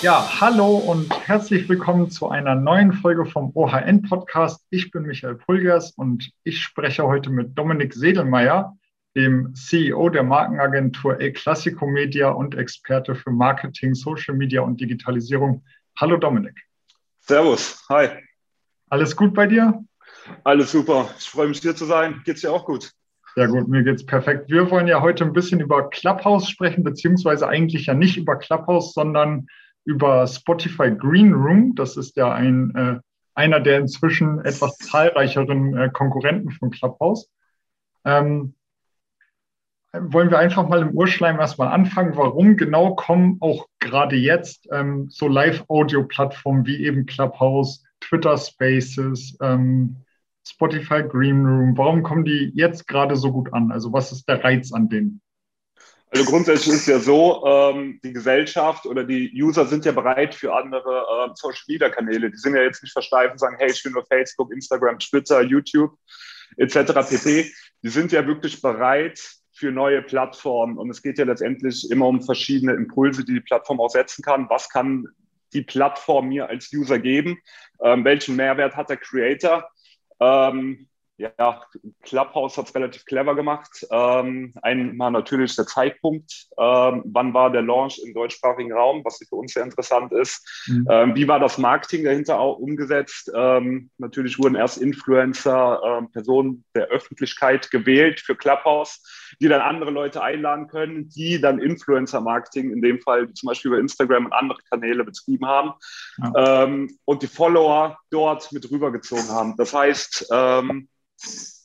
Ja, hallo und herzlich willkommen zu einer neuen Folge vom OHN Podcast. Ich bin Michael Pulgers und ich spreche heute mit Dominik Sedelmeier, dem CEO der Markenagentur El Classico Media und Experte für Marketing, Social Media und Digitalisierung. Hallo Dominik. Servus, hi. Alles gut bei dir? Alles super. Ich freue mich, hier zu sein. Geht's dir auch gut? Sehr gut, mir geht's perfekt. Wir wollen ja heute ein bisschen über Clubhouse sprechen, beziehungsweise eigentlich ja nicht über Clubhouse, sondern über Spotify Green Room. Das ist ja ein, äh, einer der inzwischen etwas zahlreicheren äh, Konkurrenten von Clubhouse. Ähm, wollen wir einfach mal im Urschleim erstmal anfangen. Warum genau kommen auch gerade jetzt ähm, so Live-Audio-Plattformen wie eben Clubhouse, Twitter Spaces, ähm, Spotify Green Room, warum kommen die jetzt gerade so gut an? Also was ist der Reiz an denen? Also grundsätzlich ist ja so, ähm, die Gesellschaft oder die User sind ja bereit für andere äh, Social Media Kanäle. Die sind ja jetzt nicht versteift und sagen, hey, ich will nur Facebook, Instagram, Twitter, YouTube etc. pp. Die sind ja wirklich bereit für neue Plattformen. Und es geht ja letztendlich immer um verschiedene Impulse, die die Plattform auch setzen kann. Was kann die Plattform mir als User geben? Ähm, welchen Mehrwert hat der Creator? Ähm, ja, Clubhouse hat es relativ clever gemacht. Ähm, einmal natürlich der Zeitpunkt. Ähm, wann war der Launch im deutschsprachigen Raum, was für uns sehr interessant ist. Mhm. Ähm, wie war das Marketing dahinter auch umgesetzt? Ähm, natürlich wurden erst Influencer, ähm, Personen der Öffentlichkeit gewählt für Clubhouse, die dann andere Leute einladen können, die dann Influencer-Marketing, in dem Fall zum Beispiel über Instagram und andere Kanäle betrieben haben ja. Ähm, und die Follower dort mit rübergezogen haben. Das heißt,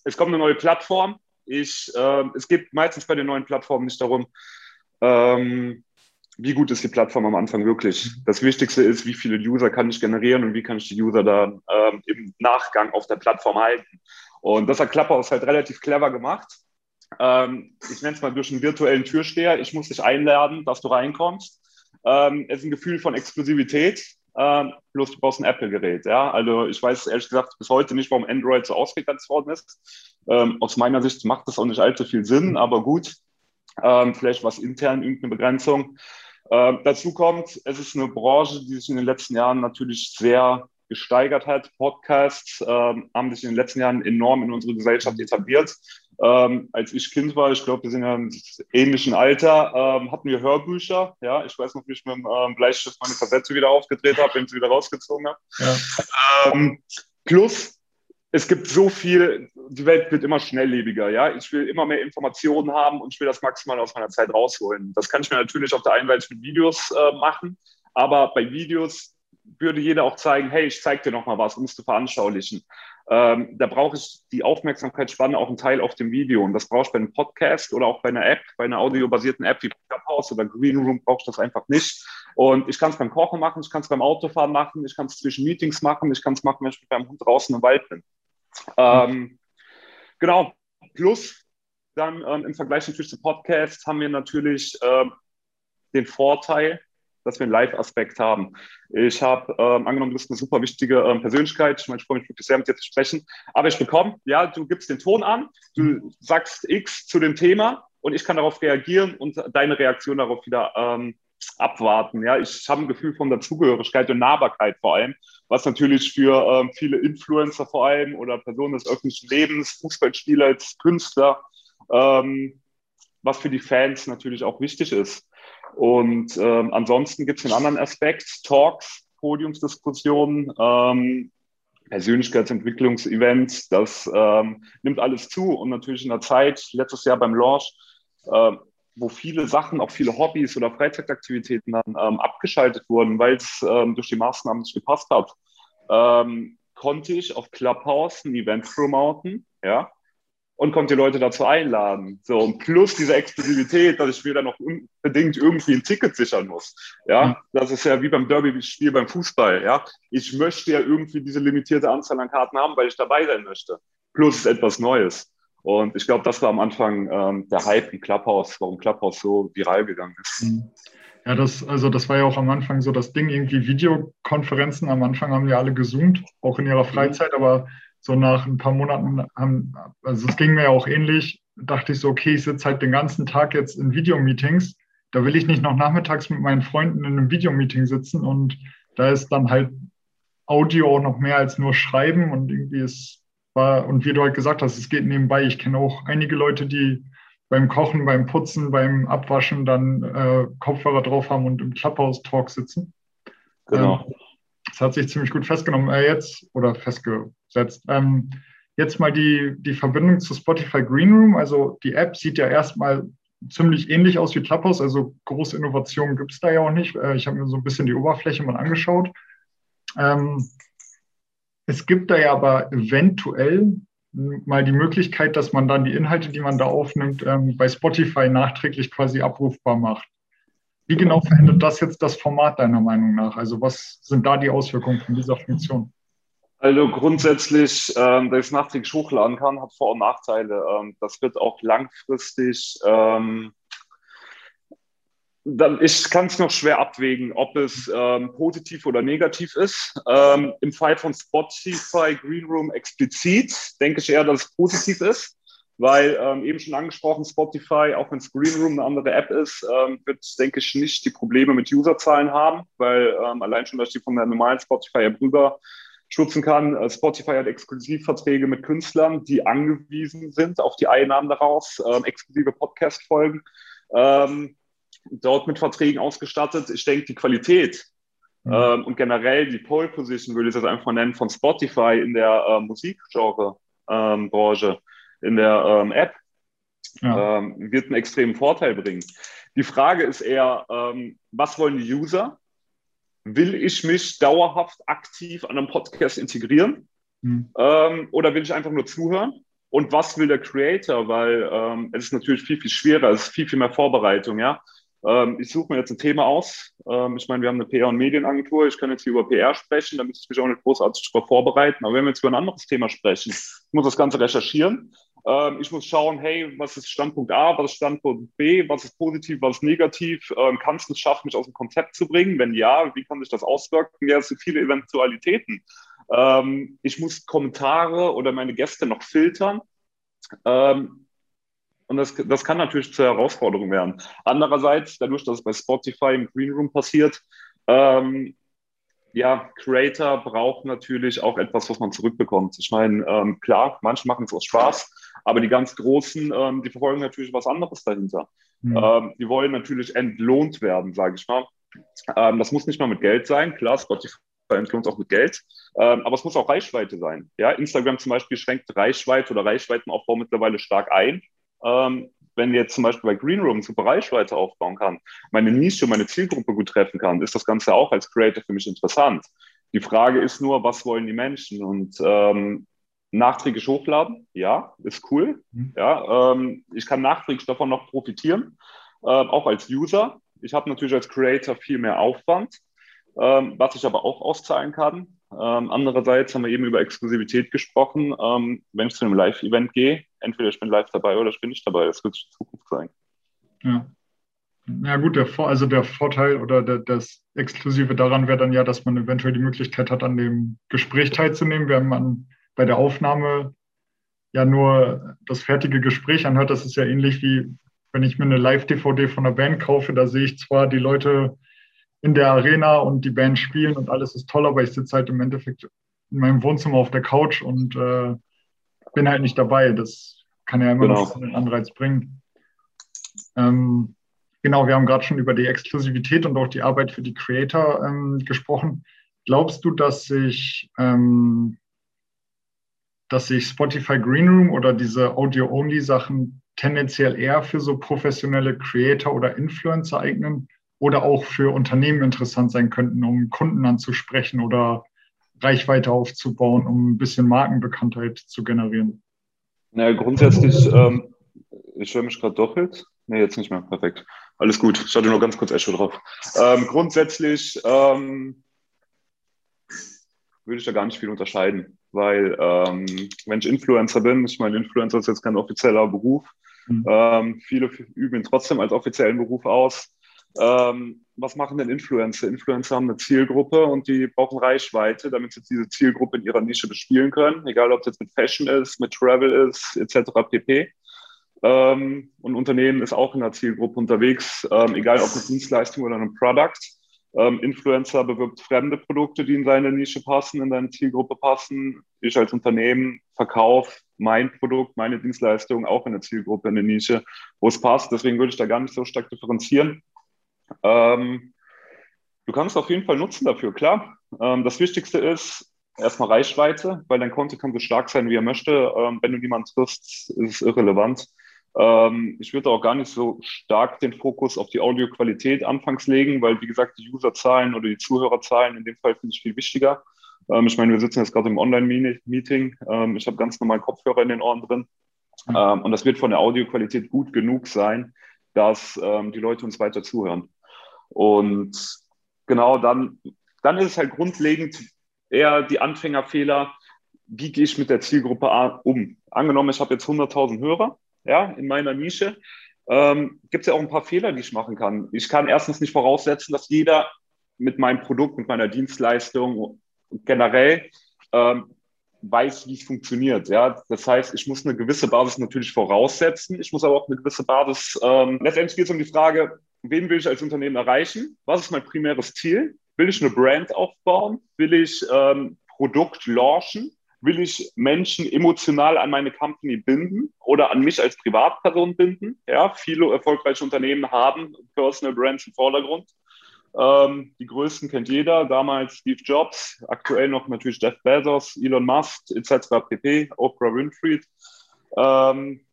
es kommt eine neue Plattform. Ich, äh, es geht meistens bei den neuen Plattformen nicht darum, ähm, wie gut ist die Plattform am Anfang wirklich. Das Wichtigste ist, wie viele User kann ich generieren und wie kann ich die User dann ähm, im Nachgang auf der Plattform halten. Und das hat Clubhouse halt relativ clever gemacht. Ähm, ich nenne es mal durch einen virtuellen Türsteher. Ich muss dich einladen, dass du reinkommst. Ähm, es ist ein Gefühl von Exklusivität. Ähm, plus du brauchst ein Apple-Gerät. Ja? Also ich weiß ehrlich gesagt bis heute nicht, warum Android so ausgegrenzt worden ist. Ähm, aus meiner Sicht macht das auch nicht allzu viel Sinn, aber gut, ähm, vielleicht was intern irgendeine Begrenzung. Ähm, dazu kommt, es ist eine Branche, die sich in den letzten Jahren natürlich sehr gesteigert hat. Podcasts ähm, haben sich in den letzten Jahren enorm in unserer Gesellschaft etabliert. Ähm, als ich Kind war, ich glaube, wir sind ja im ähnlichen Alter, ähm, hatten wir Hörbücher. Ja, ich weiß noch, wie ich mit dem ähm, Bleistift meine Kassette wieder aufgedreht habe, wenn ich sie wieder rausgezogen habe. Ja. Ähm, plus, es gibt so viel, die Welt wird immer schnelllebiger. Ja, ich will immer mehr Informationen haben und ich will das maximal aus meiner Zeit rausholen. Das kann ich mir natürlich auf der einen Seite mit Videos äh, machen, aber bei Videos würde jeder auch zeigen, hey, ich zeige dir noch mal was, um es zu veranschaulichen. Ähm, da brauche ich die Aufmerksamkeitsspanne auch einen Teil auf dem Video. Und das brauche ich bei einem Podcast oder auch bei einer App, bei einer audiobasierten App wie Clubhouse oder Green Room brauche ich das einfach nicht. Und ich kann es beim Kochen machen, ich kann es beim Autofahren machen, ich kann es zwischen Meetings machen, ich kann es machen, wenn ich mit meinem Hund draußen im Wald bin. Ähm, genau. Plus dann ähm, im Vergleich natürlich zu Podcasts haben wir natürlich äh, den Vorteil, dass wir einen Live-Aspekt haben. Ich habe ähm, angenommen, du bist eine super wichtige ähm, Persönlichkeit. Ich meine, ich freue mich wirklich sehr, mit dir zu sprechen. Aber ich bekomme, ja, du gibst den Ton an, du sagst X zu dem Thema und ich kann darauf reagieren und deine Reaktion darauf wieder ähm, abwarten. Ja, ich habe ein Gefühl von Dazugehörigkeit und Nahbarkeit vor allem, was natürlich für ähm, viele Influencer vor allem oder Personen des öffentlichen Lebens, Fußballspieler, Künstler, ähm, was für die Fans natürlich auch wichtig ist. Und ähm, ansonsten gibt es einen anderen Aspekt, Talks, Podiumsdiskussionen, ähm, Persönlichkeitsentwicklungsevents, das ähm, nimmt alles zu. Und natürlich in der Zeit, letztes Jahr beim Launch, äh, wo viele Sachen, auch viele Hobbys oder Freizeitaktivitäten dann ähm, abgeschaltet wurden, weil es ähm, durch die Maßnahmen nicht gepasst hat, ähm, konnte ich auf Clubhouse ein Event promoten, ja, und konnte die Leute dazu einladen. So, und plus diese Exklusivität, dass ich mir dann noch unbedingt irgendwie ein Ticket sichern muss. Ja, mhm. das ist ja wie beim Derby-Spiel beim Fußball. Ja, ich möchte ja irgendwie diese limitierte Anzahl an Karten haben, weil ich dabei sein möchte. Plus etwas Neues. Und ich glaube, das war am Anfang ähm, der Hype im Clubhouse, warum Clubhouse so viral gegangen ist. Mhm. Ja, das, also das war ja auch am Anfang so das Ding, irgendwie Videokonferenzen. Am Anfang haben ja alle gezoomt, auch in ihrer mhm. Freizeit, aber so nach ein paar Monaten haben, also es ging mir auch ähnlich, dachte ich so, okay, ich sitze halt den ganzen Tag jetzt in Videomeetings. da will ich nicht noch nachmittags mit meinen Freunden in einem Videomeeting sitzen und da ist dann halt Audio auch noch mehr als nur Schreiben und irgendwie ist war, und wie du halt gesagt hast, es geht nebenbei. Ich kenne auch einige Leute, die beim Kochen, beim Putzen, beim Abwaschen dann äh, Kopfhörer drauf haben und im Clubhouse-Talk sitzen. Genau. Ähm, das hat sich ziemlich gut festgenommen äh, jetzt oder festgesetzt. Ähm, jetzt mal die, die Verbindung zu Spotify Green Room. Also die App sieht ja erstmal ziemlich ähnlich aus wie Clubhouse. Also große Innovationen gibt es da ja auch nicht. Äh, ich habe mir so ein bisschen die Oberfläche mal angeschaut. Ähm, es gibt da ja aber eventuell mal die Möglichkeit, dass man dann die Inhalte, die man da aufnimmt, ähm, bei Spotify nachträglich quasi abrufbar macht. Wie genau verändert das jetzt das Format deiner Meinung nach? Also was sind da die Auswirkungen von dieser Funktion? Also grundsätzlich, ähm, dass ich es nachträglich hochladen kann, hat Vor- und Nachteile. Ähm, das wird auch langfristig ähm, dann, ich kann es noch schwer abwägen, ob es ähm, positiv oder negativ ist. Ähm, Im Fall von Spotify Green Room explizit denke ich eher, dass es positiv ist, weil ähm, eben schon angesprochen, Spotify, auch wenn es Green Room eine andere App ist, ähm, wird, denke ich, nicht die Probleme mit Userzahlen haben, weil ähm, allein schon, dass ich die von der normalen Spotify-App rüber schützen kann. Äh, Spotify hat Exklusivverträge mit Künstlern, die angewiesen sind auf die Einnahmen daraus, ähm, exklusive Podcast-Folgen. Ähm, dort mit Verträgen ausgestattet. Ich denke, die Qualität mhm. ähm, und generell die Pole Position, würde ich das einfach nennen, von Spotify in der äh, Musikgenre-Branche, ähm, in der ähm, App, ja. Ähm, wird einen extremen Vorteil bringen. Die Frage ist eher, ähm, was wollen die User? Will ich mich dauerhaft aktiv an einem Podcast integrieren? Mhm. oder will ich einfach nur zuhören? Und was will der Creator? Weil ähm, es ist natürlich viel, viel schwerer, es ist viel, viel mehr Vorbereitung, ja. Ähm, ich suche mir jetzt ein Thema aus. Ähm, ich meine, wir haben eine PR- und Medienagentur. Ich kann jetzt hier über PR sprechen, damit ich mich auch nicht großartig darauf vorbereiten. Aber wenn wir jetzt über ein anderes Thema sprechen, ich muss das Ganze recherchieren. Ähm, ich muss schauen, hey, was ist Standpunkt A, was ist Standpunkt B, was ist positiv, was ist negativ? Ähm, kannst du es schaffen, mich aus dem Konzept zu bringen? Wenn ja, wie kann sich das auswirken? Ja, es sind viele Eventualitäten. Ähm, ich muss Kommentare oder meine Gäste noch filtern. Ähm, und das, das kann natürlich zur Herausforderung werden. Andererseits, dadurch, dass es bei Spotify im Green Room passiert, ähm, ja, Creator braucht natürlich auch etwas, was man zurückbekommt. Ich meine, ähm, klar, manche machen es aus Spaß, aber die ganz Großen, ähm, die verfolgen natürlich was anderes dahinter. Mhm. Ähm, die wollen natürlich entlohnt werden, sage ich mal. Ähm, das muss nicht mal mit Geld sein. Klar, Spotify entlohnt auch mit Geld, ähm, aber es muss auch Reichweite sein. Ja, Instagram zum Beispiel schränkt Reichweite oder Reichweitenaufbau mittlerweile stark ein ähm, wenn jetzt zum Beispiel bei Green Room super Reichweite aufbauen kann, meine Nische, meine Zielgruppe gut treffen kann, ist das Ganze auch als Creator für mich interessant. Die Frage ist nur, was wollen die Menschen? Und ähm, nachträglich hochladen, ja, ist cool. Mhm. Ja, ähm, ich kann nachträglich davon noch profitieren, äh, auch als User. Ich habe natürlich als Creator viel mehr Aufwand, ähm, was ich aber auch auszahlen kann. Ähm, andererseits haben wir eben über Exklusivität gesprochen. Ähm, wenn ich zu einem Live-Event gehe, entweder ich bin live dabei oder ich bin nicht dabei. Das wird sich in Zukunft sein. Ja. Ja gut, der, also der Vorteil oder der, das Exklusive daran wäre dann ja, dass man eventuell die Möglichkeit hat, an dem Gespräch teilzunehmen, während man bei der Aufnahme ja nur das fertige Gespräch anhört. Das ist ja ähnlich wie, wenn ich mir eine Live-DVD von einer Band kaufe, da sehe ich zwar die Leute in der Arena und die Band spielen und alles ist toll, aber ich sitze halt im Endeffekt in meinem Wohnzimmer auf der Couch und äh, bin halt nicht dabei. Das kann ja immer genau. noch einen Anreiz bringen. Ähm, genau, wir haben gerade schon über die Exklusivität und auch die Arbeit für die Creator ähm, gesprochen. Glaubst du, dass sich, ähm, dass sich Spotify Green Room oder diese Audio-Only-Sachen tendenziell eher für so professionelle Creator oder Influencer eignen oder auch für Unternehmen interessant sein könnten, um Kunden anzusprechen oder Reichweite aufzubauen, um ein bisschen Markenbekanntheit zu generieren? Naja, grundsätzlich, ähm, ich höre mich gerade doppelt. Nee, jetzt nicht mehr. Perfekt. Alles gut. Ich hatte nur ganz kurz Echo drauf. Ähm, grundsätzlich ähm, würde ich da gar nicht viel unterscheiden, weil ähm, wenn ich Influencer bin, ich meine, Influencer ist jetzt kein offizieller Beruf. Mhm. Ähm, viele üben ihn trotzdem als offiziellen Beruf aus. Ähm, was machen denn Influencer? Influencer haben eine Zielgruppe und die brauchen Reichweite, damit sie diese Zielgruppe in ihrer Nische bespielen können, egal ob es jetzt mit Fashion ist, mit Travel ist, etc. pp. ähm, und Unternehmen ist auch in der Zielgruppe unterwegs, ähm, egal ob eine Dienstleistung oder ein Product. Ähm, Influencer bewirbt fremde Produkte, die in seine Nische passen, in seine Zielgruppe passen. Ich als Unternehmen verkaufe mein Produkt, meine Dienstleistung auch in der Zielgruppe, in der Nische, wo es passt. Deswegen würde ich da gar nicht so stark differenzieren. Ähm, du kannst auf jeden Fall nutzen dafür, klar. Ähm, das Wichtigste ist erstmal Reichweite, weil dein Konto kann so stark sein, wie er möchte. Ähm, wenn du niemanden triffst, ist es irrelevant. Ähm, ich würde auch gar nicht so stark den Fokus auf die Audioqualität anfangs legen, weil, wie gesagt, die Userzahlen oder die Zuhörerzahlen in dem Fall finde ich viel wichtiger. Ähm, ich meine, wir sitzen jetzt gerade im Online-Meeting. Ähm, ich habe ganz normal Kopfhörer in den Ohren drin. Ähm, und das wird von der Audioqualität gut genug sein, dass ähm, die Leute uns weiter zuhören. Und genau dann, dann ist es halt grundlegend eher die Anfängerfehler. Wie gehe ich mit der Zielgruppe um? Angenommen, ich habe jetzt 100.000 Hörer ja, in meiner Nische, ähm, gibt es ja auch ein paar Fehler, die ich machen kann. Ich kann erstens nicht voraussetzen, dass jeder mit meinem Produkt, mit meiner Dienstleistung generell ähm, weiß, wie es funktioniert. Ja? Das heißt, ich muss eine gewisse Basis natürlich voraussetzen. Ich muss aber auch eine gewisse Basis. Ähm, letztendlich geht es um die Frage, wen will ich als Unternehmen erreichen? Was ist mein primäres Ziel? Will ich eine Brand aufbauen? Will ich ähm, Produkt launchen? Will ich Menschen emotional an meine Company binden oder an mich als Privatperson binden? Ja, viele erfolgreiche Unternehmen haben Personal Brands im Vordergrund. Ähm, die größten kennt jeder, damals Steve Jobs, aktuell noch natürlich Jeff Bezos, Elon Musk etc. pp, Oprah Winfrey. Ähm,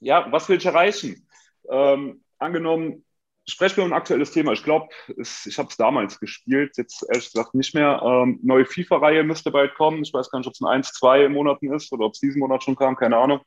ja, was will ich erreichen? Ähm, angenommen, sprechen wir um ein aktuelles Thema. Ich glaube, ich habe es damals gespielt, jetzt ehrlich gesagt nicht mehr. Ähm, neue FIFA-Reihe müsste bald kommen. Ich weiß gar nicht, ob es in 1, 2 Monaten ist oder ob es diesen Monat schon kam, keine Ahnung.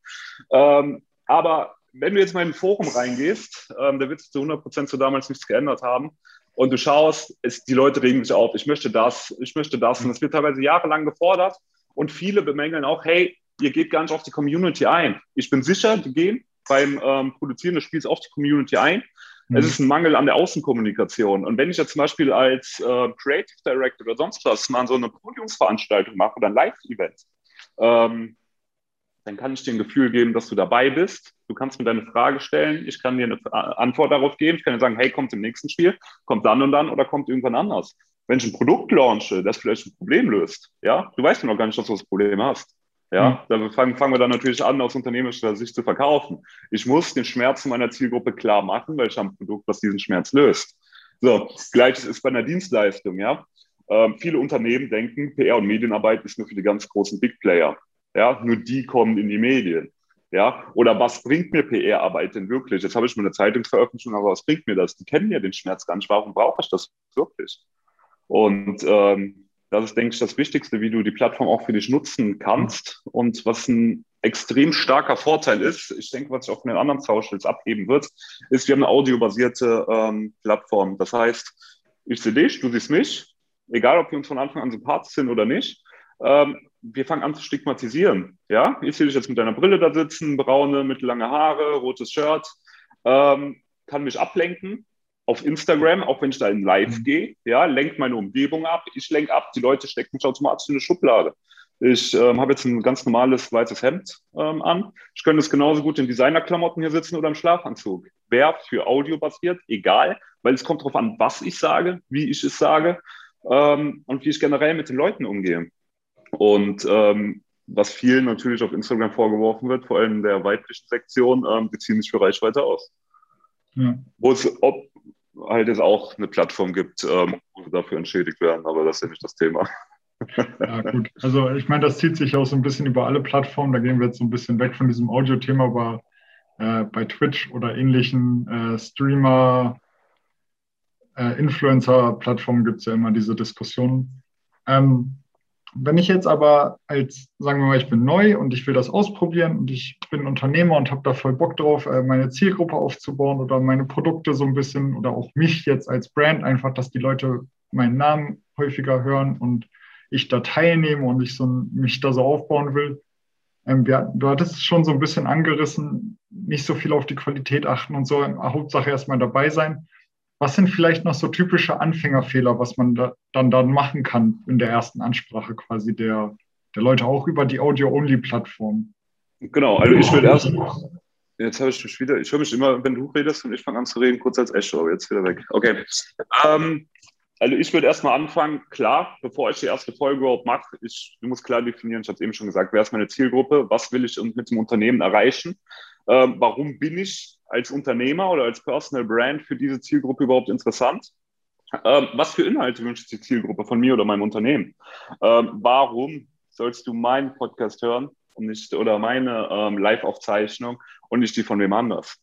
Ähm, aber wenn du jetzt mal in ein Forum reingehst, ähm, da wird sich zu 100 Prozent zu damals nichts geändert haben. Und du schaust, es, die Leute regen sich auf, ich möchte das, ich möchte das. Und es wird teilweise jahrelang gefordert. Und viele bemängeln auch, hey, ihr geht gar nicht auf die Community ein. Ich bin sicher, die gehen beim ähm, Produzieren des Spiels auf die Community ein. Mhm. Es ist ein Mangel an der Außenkommunikation. Und wenn ich jetzt zum Beispiel als äh, Creative Director oder sonst was mal so eine Podiumsveranstaltung mache oder ein Live-Event, ähm, dann kann ich dir ein Gefühl geben, dass du dabei bist. Du kannst mir deine Frage stellen, ich kann dir eine Antwort darauf geben. Ich kann dir sagen, hey, kommt im nächsten Spiel, kommt dann und dann oder kommt irgendwann anders. Wenn ich ein Produkt launche, das vielleicht ein Problem löst, ja, du weißt ja noch gar nicht, dass du das Problem hast. Ja, mhm. da fangen, fangen wir dann natürlich an, aus unternehmerischer Sicht zu verkaufen. Ich muss den Schmerz meiner Zielgruppe klar machen, weil ich habe ein Produkt, was diesen Schmerz löst. So, gleiches ist bei einer Dienstleistung, ja. Ähm, viele Unternehmen denken, PR und Medienarbeit ist nur für die ganz großen Big Player. Ja, nur die kommen in die Medien. Ja, oder was bringt mir PR-Arbeit denn wirklich? Jetzt habe ich mal eine Zeitungsveröffentlichung, aber was bringt mir das? Die kennen ja den Schmerz gar nicht. Warum brauche ich das wirklich? Und ähm, das ist, denke ich, das Wichtigste, wie du die Plattform auch für dich nutzen kannst. Und was ein extrem starker Vorteil ist, ich denke, was sich auch von den anderen Socials abheben wird, ist, wir haben eine audiobasierte ähm, Plattform. Das heißt, ich sehe dich, du siehst mich, egal ob wir uns von Anfang an sympathisch sind oder nicht. Ähm, wir fangen an zu stigmatisieren. Ja, ich sehe dich jetzt mit deiner Brille da sitzen, braune, mittellange Haare, rotes Shirt, ähm, kann mich ablenken auf Instagram, auch wenn ich da in Live mhm. gehe, ja, lenkt meine Umgebung ab, ich lenke ab, die Leute stecken mich automatisch in eine Schublade. Ich ähm, habe jetzt ein ganz normales weißes Hemd ähm, an. Ich könnte es genauso gut in Designerklamotten hier sitzen oder im Schlafanzug. Wer für Audio basiert, egal, weil es kommt darauf an, was ich sage, wie ich es sage ähm, und wie ich generell mit den Leuten umgehe. Und ähm, was vielen natürlich auf Instagram vorgeworfen wird, vor allem der weiblichen Sektion, ähm, die ziehen sich für Reichweite aus. Ja. Wo es ob, halt es auch eine Plattform gibt, ähm, wo sie dafür entschädigt werden, aber das ist ja nicht das Thema. Ja, gut. Also ich meine, das zieht sich auch so ein bisschen über alle Plattformen. Da gehen wir jetzt so ein bisschen weg von diesem Audio-Thema, aber äh, bei Twitch oder ähnlichen äh, Streamer, äh, Influencer-Plattformen gibt es ja immer diese Diskussionen. Ähm, wenn ich jetzt aber als, sagen wir mal, ich bin neu und ich will das ausprobieren und ich bin Unternehmer und habe da voll Bock drauf, äh, meine Zielgruppe aufzubauen oder meine Produkte so ein bisschen oder auch mich jetzt als Brand einfach, dass die Leute meinen Namen häufiger hören und ich da teilnehme und ich so, mich da so aufbauen will. Ähm, wir, du hattest schon so ein bisschen angerissen, nicht so viel auf die Qualität achten und so, Hauptsache erstmal dabei sein. Was sind vielleicht noch so typische Anfängerfehler, was man da, dann, dann machen kann in der ersten Ansprache quasi der, der Leute auch über die Audio-Only-Plattform? Genau, also ich würde erst, Jetzt habe ich mich wieder, ich höre mich immer, wenn du redest und ich fange an zu reden, kurz als Echo, aber jetzt wieder weg. Okay. Ähm, also ich würde erstmal anfangen, klar, bevor ich die erste Folge überhaupt mache, ich, du musst klar definieren, ich habe es eben schon gesagt, wer ist meine Zielgruppe, was will ich mit dem Unternehmen erreichen, ähm, warum bin ich als Unternehmer oder als Personal Brand für diese Zielgruppe überhaupt interessant, ähm, was für Inhalte wünscht die Zielgruppe von mir oder meinem Unternehmen, ähm, warum sollst du meinen Podcast hören und nicht oder meine ähm, Live-Aufzeichnung und nicht die von wem anders.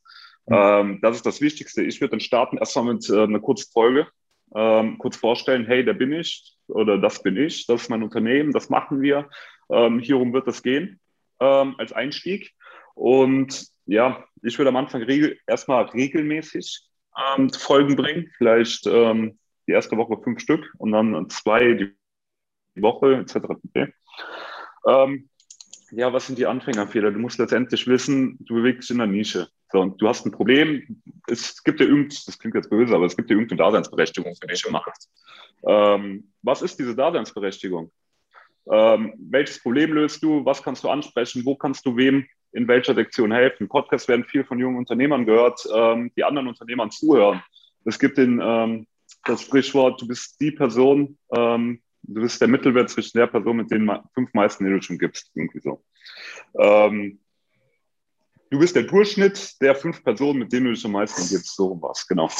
Mhm. das ist das Wichtigste. Ich würde dann starten erstmal mit äh, einer kurzen Folge ähm, kurz vorstellen, hey, der bin ich oder das bin ich, das ist mein Unternehmen, das machen wir, ähm, hierum wird es gehen ähm, als Einstieg. Und ja, ich würde am Anfang regel erstmal regelmäßig ähm, Folgen bringen, vielleicht ähm, die erste Woche fünf Stück und dann zwei die Woche etc. Okay. Ähm, ja, was sind die Anfängerfehler? Du musst letztendlich wissen, du bewegst dich in der Nische. So, und du hast ein Problem, es gibt ja irgend, das klingt jetzt böse, aber es gibt ja irgendeine Daseinsberechtigung für dich im Markt. Ähm, was ist diese Daseinsberechtigung? Ähm, welches Problem löst du? Was kannst du ansprechen? Wo kannst du wem in welcher Sektion helfen? Podcasts werden viel von jungen Unternehmern gehört, ähm, die anderen Unternehmern zuhören. Es gibt den, ähm, das Sprichwort, du bist die Person, ähm, du bist der Mittelwert zwischen der Person mit den fünf meisten, die du schon gibst. Irgendwie so. Ähm, du bist der Durchschnitt der fünf Personen, mit denen du dich am meisten umgibst. So was, genau.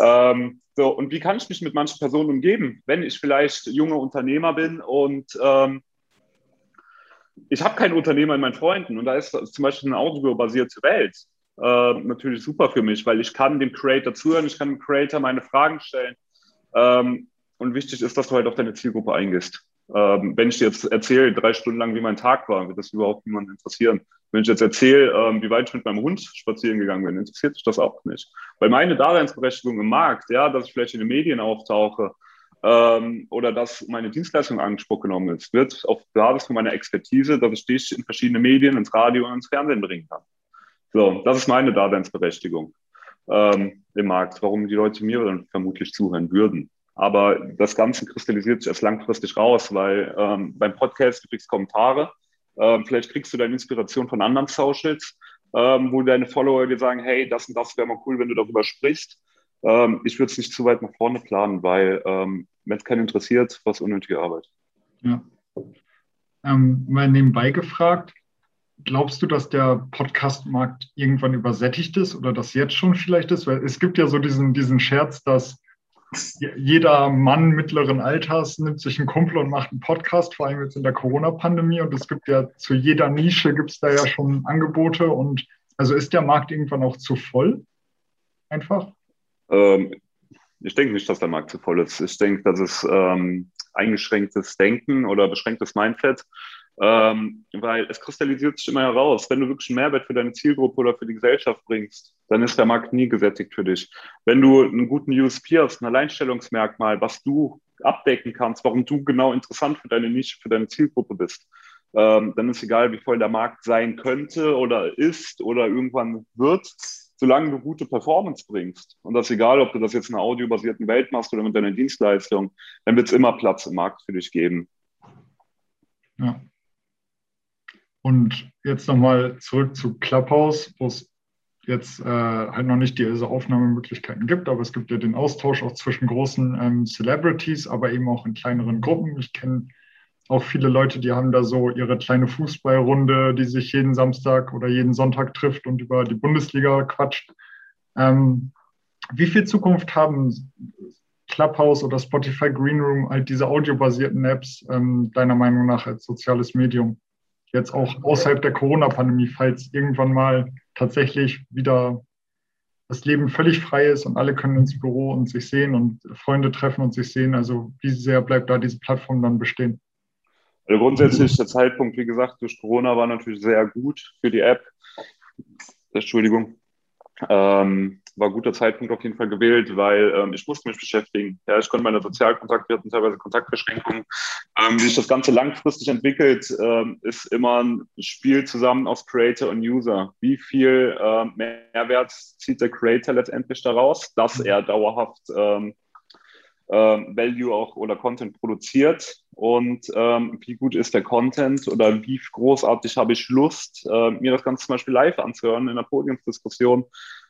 Ähm, so, und wie kann ich mich mit manchen Personen umgeben, wenn ich vielleicht junger Unternehmer bin und ähm, ich habe keinen Unternehmer in meinen Freunden und da ist zum Beispiel eine audiobasierte Welt äh, natürlich super für mich, weil ich kann dem Creator zuhören, ich kann dem Creator meine Fragen stellen. Ähm, und wichtig ist, dass du halt auf deine Zielgruppe eingehst. Ähm, wenn ich dir jetzt erzähle, drei Stunden lang, wie mein Tag war, wird das überhaupt niemanden interessieren. Wenn ich jetzt erzähle, ähm, wie weit ich mit meinem Hund spazieren gegangen bin, interessiert sich das auch nicht. Weil meine Daseinsberechtigung im Markt, ja, dass ich vielleicht in den Medien auftauche ähm, oder dass meine Dienstleistung angesprochen genommen ist, wird auf Basis von meiner Expertise, dass ich dich in verschiedene Medien, ins Radio und ins Fernsehen bringen kann. So, das ist meine Daseinsberechtigung ähm, im Markt, warum die Leute mir dann vermutlich zuhören würden. Aber das Ganze kristallisiert sich erst langfristig raus, weil ähm, beim Podcast du kriegst Kommentare, ähm, vielleicht kriegst du deine Inspiration von anderen Socials, ähm, wo deine Follower dir sagen, hey, das und das wäre mal cool, wenn du darüber sprichst. Ähm, ich würde es nicht zu weit nach vorne planen, weil ähm, wenn es keinen interessiert, was unnötige Arbeit. Ja. Ähm, mal nebenbei gefragt, glaubst du, dass der Podcast-Markt irgendwann übersättigt ist oder das jetzt schon vielleicht ist? Weil es gibt ja so diesen, diesen Scherz, dass jeder Mann mittleren Alters nimmt sich einen Kumpel und macht einen Podcast, vor allem jetzt in der Corona-Pandemie. Und es gibt ja zu jeder Nische gibt es da ja schon Angebote. Und also ist der Markt irgendwann auch zu voll? Einfach? Ähm, ich denke nicht, dass der Markt zu voll ist. Ich denke, dass es ähm, eingeschränktes Denken oder beschränktes Mindset ähm, weil es kristallisiert sich immer heraus, wenn du wirklich einen Mehrwert für deine Zielgruppe oder für die Gesellschaft bringst, dann ist der Markt nie gesättigt für dich. Wenn du einen guten USP hast, ein Alleinstellungsmerkmal, was du abdecken kannst, warum du genau interessant für deine Nische, für deine Zielgruppe bist, ähm, dann ist egal, wie voll der Markt sein könnte oder ist oder irgendwann wird, solange du gute Performance bringst. Und das ist egal, ob du das jetzt in einer audiobasierten Welt machst oder mit deiner Dienstleistung, dann wird es immer Platz im Markt für dich geben. Ja. Und jetzt nochmal zurück zu Clubhouse, wo es jetzt äh, halt noch nicht diese Aufnahmemöglichkeiten gibt, aber es gibt ja den Austausch auch zwischen großen ähm, Celebrities, aber eben auch in kleineren Gruppen. Ich kenne auch viele Leute, die haben da so ihre kleine Fußballrunde, die sich jeden Samstag oder jeden Sonntag trifft und über die Bundesliga quatscht. Ähm, wie viel Zukunft haben Clubhouse oder Spotify Green Room, all diese audiobasierten Apps, ähm, deiner Meinung nach als soziales Medium? jetzt auch außerhalb der Corona-Pandemie, falls irgendwann mal tatsächlich wieder das Leben völlig frei ist und alle können ins Büro und sich sehen und Freunde treffen und sich sehen. Also wie sehr bleibt da diese Plattform dann bestehen? Also grundsätzlich der Zeitpunkt, wie gesagt, durch Corona war natürlich sehr gut für die App. Entschuldigung. Ähm, war ein guter Zeitpunkt auf jeden Fall gewählt, weil ähm, ich musste mich beschäftigen. Ja, ich konnte meine Sozialkontakte, wir hatten teilweise Kontaktbeschränkungen. Ähm, wie sich das Ganze langfristig entwickelt, ähm, ist immer ein Spiel zusammen aus Creator und User. Wie viel ähm, Mehrwert zieht der Creator letztendlich daraus, dass er dauerhaft ähm, Value auch oder Content produziert und ähm, wie gut ist der Content oder wie großartig habe ich Lust, äh, mir das Ganze zum Beispiel live anzuhören in einer Podiumsdiskussion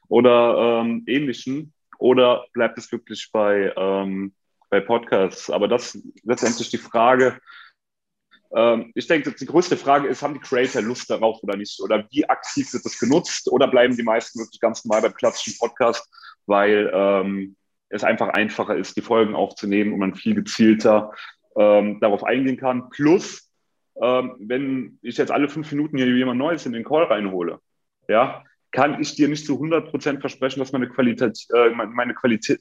oder ähm, ähnlichen oder bleibt es wirklich bei, ähm, bei Podcasts? Aber das ist letztendlich die Frage, ähm, ich denke, die größte Frage ist, haben die Creator Lust darauf oder nicht? Oder wie aktiv wird das genutzt? Oder bleiben die meisten wirklich ganz normal beim klassischen Podcast, weil ähm, es einfach einfacher ist, die Folgen aufzunehmen und man viel gezielter ähm, darauf eingehen kann. Plus, ähm, wenn ich jetzt alle fünf Minuten hier jemand Neues in den Call reinhole, ja, kann ich dir nicht zu 100 Prozent versprechen, dass meine Qualität, äh, meine Qualität,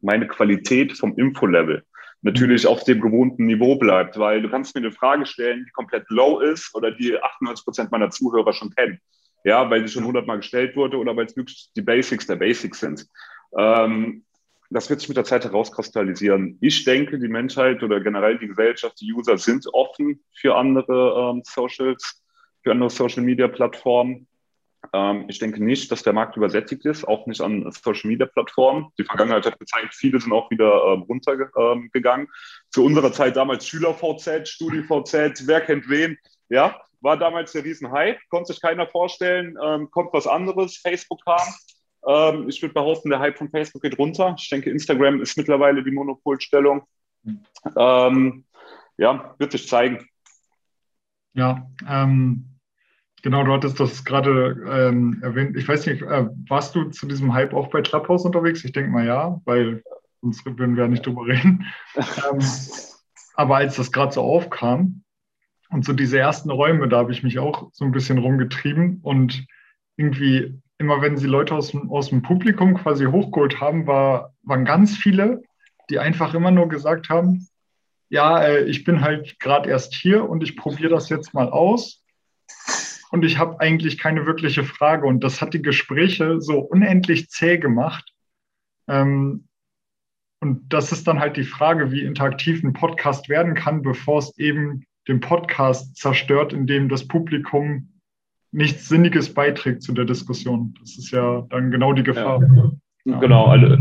meine Qualität vom Info-Level natürlich auf dem gewohnten Niveau bleibt, weil du kannst mir eine Frage stellen, die komplett low ist oder die 98 Prozent meiner Zuhörer schon kennen. Ja, weil sie schon hundertmal gestellt wurde oder weil es wirklich die Basics der Basics sind. Ähm, das wird sich mit der Zeit herauskristallisieren. Ich denke, die Menschheit oder generell die Gesellschaft, die User sind offen für andere ähm, Socials, für andere Social Media Plattformen. Ähm, ich denke nicht, dass der Markt übersättigt ist, auch nicht an Social Media Plattformen. Die Vergangenheit hat gezeigt, viele sind auch wieder ähm, runtergegangen. Zu unserer Zeit damals Schüler-VZ, Studi-VZ, wer kennt wen, ja, war damals der Riesenhype, konnte sich keiner vorstellen, ähm, kommt was anderes, Facebook kam, ähm, ich würde behaupten, der Hype von Facebook geht runter. Ich denke, Instagram ist mittlerweile die Monopolstellung. Ähm, ja, wird sich zeigen. Ja, ähm, genau, du hattest das gerade ähm, erwähnt. Ich weiß nicht, äh, warst du zu diesem Hype auch bei Clubhouse unterwegs? Ich denke mal ja, weil sonst würden wir ja nicht drüber reden. Ähm, aber als das gerade so aufkam und so diese ersten Räume, da habe ich mich auch so ein bisschen rumgetrieben und irgendwie immer wenn sie Leute aus, aus dem Publikum quasi hochgeholt haben, war, waren ganz viele, die einfach immer nur gesagt haben, ja, äh, ich bin halt gerade erst hier und ich probiere das jetzt mal aus. Und ich habe eigentlich keine wirkliche Frage. Und das hat die Gespräche so unendlich zäh gemacht. Ähm, und das ist dann halt die Frage, wie interaktiv ein Podcast werden kann, bevor es eben den Podcast zerstört, indem das Publikum nichts Sinniges beiträgt zu der Diskussion. Das ist ja dann genau die Gefahr. Ja. Ja. Genau, also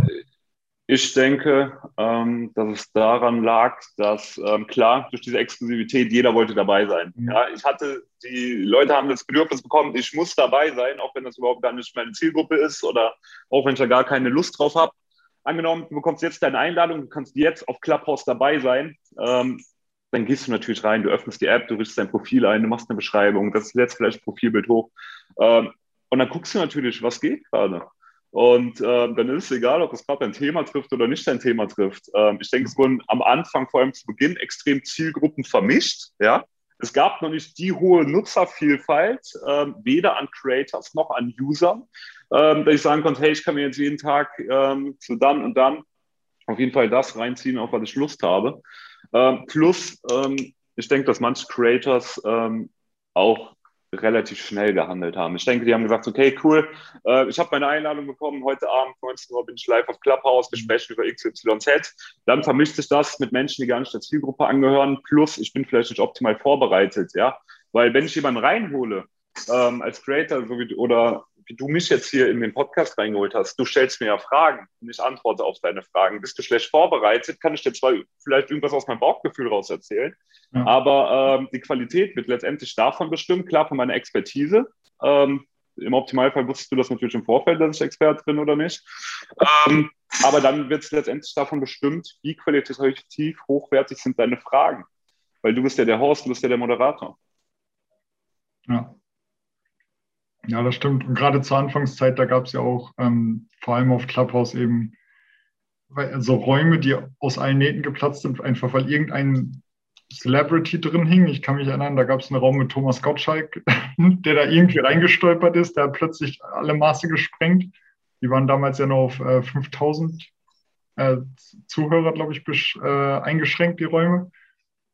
ich denke, ähm, dass es daran lag, dass ähm, klar, durch diese Exklusivität jeder wollte dabei sein. Mhm. Ja, ich hatte, die Leute haben das Bedürfnis bekommen, ich muss dabei sein, auch wenn das überhaupt gar nicht meine Zielgruppe ist oder auch wenn ich da gar keine Lust drauf habe. Angenommen, du bekommst jetzt deine Einladung, du kannst jetzt auf Clubhouse dabei sein. Ähm, dann gehst du natürlich rein, du öffnest die App, du richtest dein Profil ein, du machst eine Beschreibung, das lädst vielleicht ein Profilbild hoch. Ähm, und dann guckst du natürlich, was geht gerade. Und ähm, dann ist es egal, ob es gerade dein Thema trifft oder nicht dein Thema trifft. Ähm, ich denke, es wurden am Anfang, vor allem zu Beginn, extrem Zielgruppen vermischt. Ja? Es gab noch nicht die hohe Nutzervielfalt, ähm, weder an Creators noch an Usern, ähm, dass ich sagen konnte, hey, ich kann mir jetzt jeden Tag ähm, zu dann und dann auf jeden Fall das reinziehen, auf was ich Lust habe. Ähm, plus, ähm, ich denke, dass manche Creators ähm, auch relativ schnell gehandelt haben. Ich denke, die haben gesagt, okay, cool, äh, ich habe meine Einladung bekommen, heute Abend 19 Uhr bin ich live auf Clubhouse, wir sprechen über XYZ. Dann vermischt sich das mit Menschen, die gar nicht der Zielgruppe angehören, plus ich bin vielleicht nicht optimal vorbereitet, ja, weil wenn ich jemanden reinhole, ähm, als Creator so wie, oder wie du mich jetzt hier in den Podcast reingeholt hast, du stellst mir ja Fragen und ich antworte auf deine Fragen. Bist du schlecht vorbereitet, kann ich dir zwar vielleicht irgendwas aus meinem Bauchgefühl raus erzählen, ja. aber ähm, die Qualität wird letztendlich davon bestimmt, klar von meiner Expertise. Ähm, Im Optimalfall wusstest du das natürlich im Vorfeld, dass ich Experte bin oder nicht. Ähm, aber dann wird es letztendlich davon bestimmt, wie qualitativ hochwertig sind deine Fragen. Weil du bist ja der Host, du bist ja der Moderator. Ja. Ja, das stimmt. Und gerade zur Anfangszeit, da gab es ja auch ähm, vor allem auf Clubhouse eben so Räume, die aus allen Nähten geplatzt sind, einfach weil irgendein Celebrity drin hing. Ich kann mich erinnern, da gab es einen Raum mit Thomas Gottschalk, der da irgendwie reingestolpert ist. Der hat plötzlich alle Maße gesprengt. Die waren damals ja nur auf äh, 5000 äh, Zuhörer, glaube ich, äh, eingeschränkt, die Räume.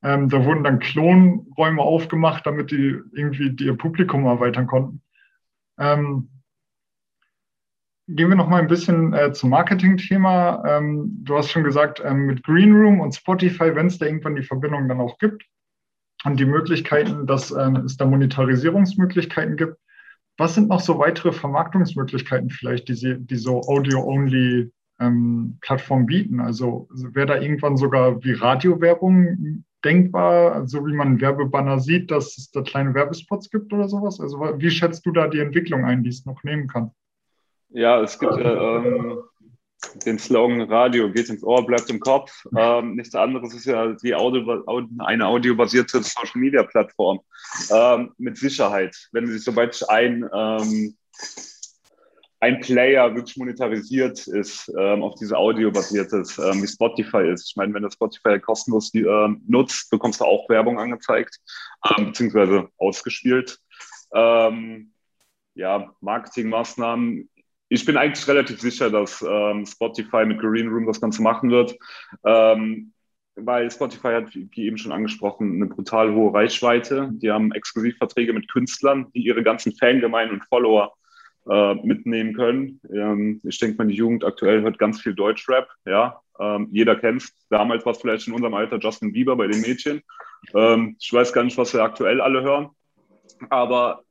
Ähm, da wurden dann Klonräume aufgemacht, damit die irgendwie ihr Publikum erweitern konnten. Ähm, gehen wir noch mal ein bisschen äh, zum Marketing-Thema. Ähm, du hast schon gesagt, ähm, mit Greenroom und Spotify, wenn es da irgendwann die Verbindung dann auch gibt und die Möglichkeiten, dass ähm, es da Monetarisierungsmöglichkeiten gibt. Was sind noch so weitere Vermarktungsmöglichkeiten vielleicht, die, Sie, die so Audio-Only ähm, Plattform bieten. Also wäre da irgendwann sogar wie Radiowerbung denkbar, so wie man Werbebanner sieht, dass es da kleine Werbespots gibt oder sowas? Also wie schätzt du da die Entwicklung ein, die es noch nehmen kann? Ja, es gibt äh, ähm, den Slogan Radio geht ins Ohr, bleibt im Kopf. Ähm, nichts anderes ist ja die Audio, eine audiobasierte Social Media Plattform ähm, mit Sicherheit. Wenn sich sobald ein ähm, ein Player wirklich monetarisiert ist ähm, auf diese Audio-basiertes, ähm, wie Spotify ist. Ich meine, wenn du Spotify kostenlos die, ähm, nutzt, bekommst du auch Werbung angezeigt, ähm, beziehungsweise ausgespielt. Ähm, ja, Marketingmaßnahmen. Ich bin eigentlich relativ sicher, dass ähm, Spotify mit Green Room das Ganze machen wird, weil Spotify hat, wie eben schon angesprochen, eine brutal hohe Reichweite. Die haben Exklusivverträge mit Künstlern, die ihre ganzen Fangemeinden und Follower äh, mitnehmen können. Ähm, ich denke mal, die Jugend aktuell hört ganz viel Deutschrap. Ja, ähm, jeder kennt. Damals war es vielleicht in unserem Alter Justin Bieber bei den Mädchen. Ähm, ich weiß gar nicht, was wir aktuell alle hören. Aber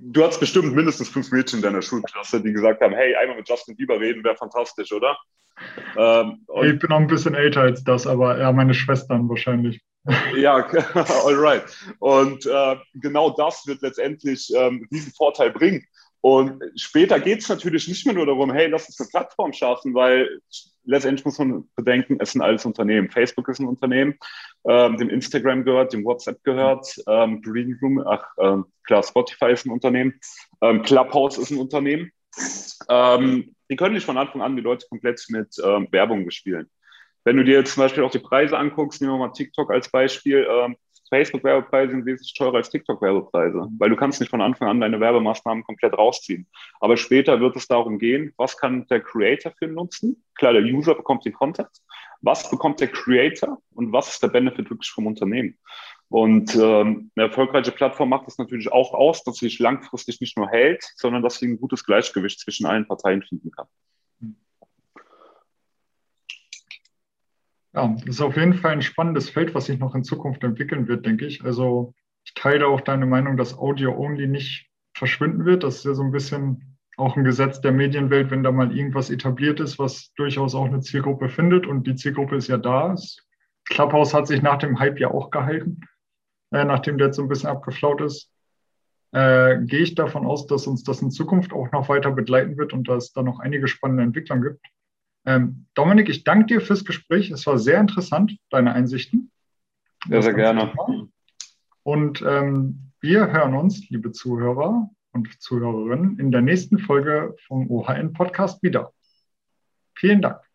du hast bestimmt mindestens fünf Mädchen in deiner Schulklasse, die gesagt haben: Hey, einmal mit Justin Bieber reden wäre fantastisch, oder? Ähm, ich bin noch ein bisschen älter als das, aber ja, meine Schwestern wahrscheinlich. ja, alright. Und äh, genau das wird letztendlich ähm, diesen Vorteil bringen. Und später geht es natürlich nicht mehr nur darum, hey, lass uns eine Plattform schaffen, weil letztendlich muss man bedenken, es sind alles Unternehmen. Facebook ist ein Unternehmen, ähm, dem Instagram gehört, dem WhatsApp gehört, ähm, Green Room, ach ähm, klar, Spotify ist ein Unternehmen, ähm, Clubhouse ist ein Unternehmen. Ähm, die können nicht von Anfang an die Leute komplett mit ähm, Werbung bespielen. Wenn du dir jetzt zum Beispiel auch die Preise anguckst, nehmen wir mal TikTok als Beispiel, Facebook-Werbepreise sind wesentlich teurer als TikTok-Werbepreise, weil du kannst nicht von Anfang an deine Werbemaßnahmen komplett rausziehen. Aber später wird es darum gehen, was kann der Creator für nutzen? Klar, der User bekommt den Content. Was bekommt der Creator und was ist der Benefit wirklich vom Unternehmen? Und ähm, eine erfolgreiche Plattform macht es natürlich auch aus, dass sie sich langfristig nicht nur hält, sondern dass sie ein gutes Gleichgewicht zwischen allen Parteien finden kann. Ja, das ist auf jeden Fall ein spannendes Feld, was sich noch in Zukunft entwickeln wird, denke ich. Also ich teile auch deine Meinung, dass Audio-Only nicht verschwinden wird. Das ist ja so ein bisschen auch ein Gesetz der Medienwelt, wenn da mal irgendwas etabliert ist, was durchaus auch eine Zielgruppe findet. Und die Zielgruppe ist ja da. Clubhouse hat sich nach dem Hype ja auch gehalten, äh, nachdem der jetzt so ein bisschen abgeflaut ist. Äh, gehe ich davon aus, dass uns das in Zukunft auch noch weiter begleiten wird und dass es da noch einige spannende Entwicklungen gibt. Ähm, Dominik, ich danke dir fürs Gespräch. Es war sehr interessant, deine Einsichten. Sehr, sehr gerne. Und ähm, wir hören uns, liebe Zuhörer und Zuhörerinnen, in der nächsten Folge vom OHN Podcast wieder. Vielen Dank.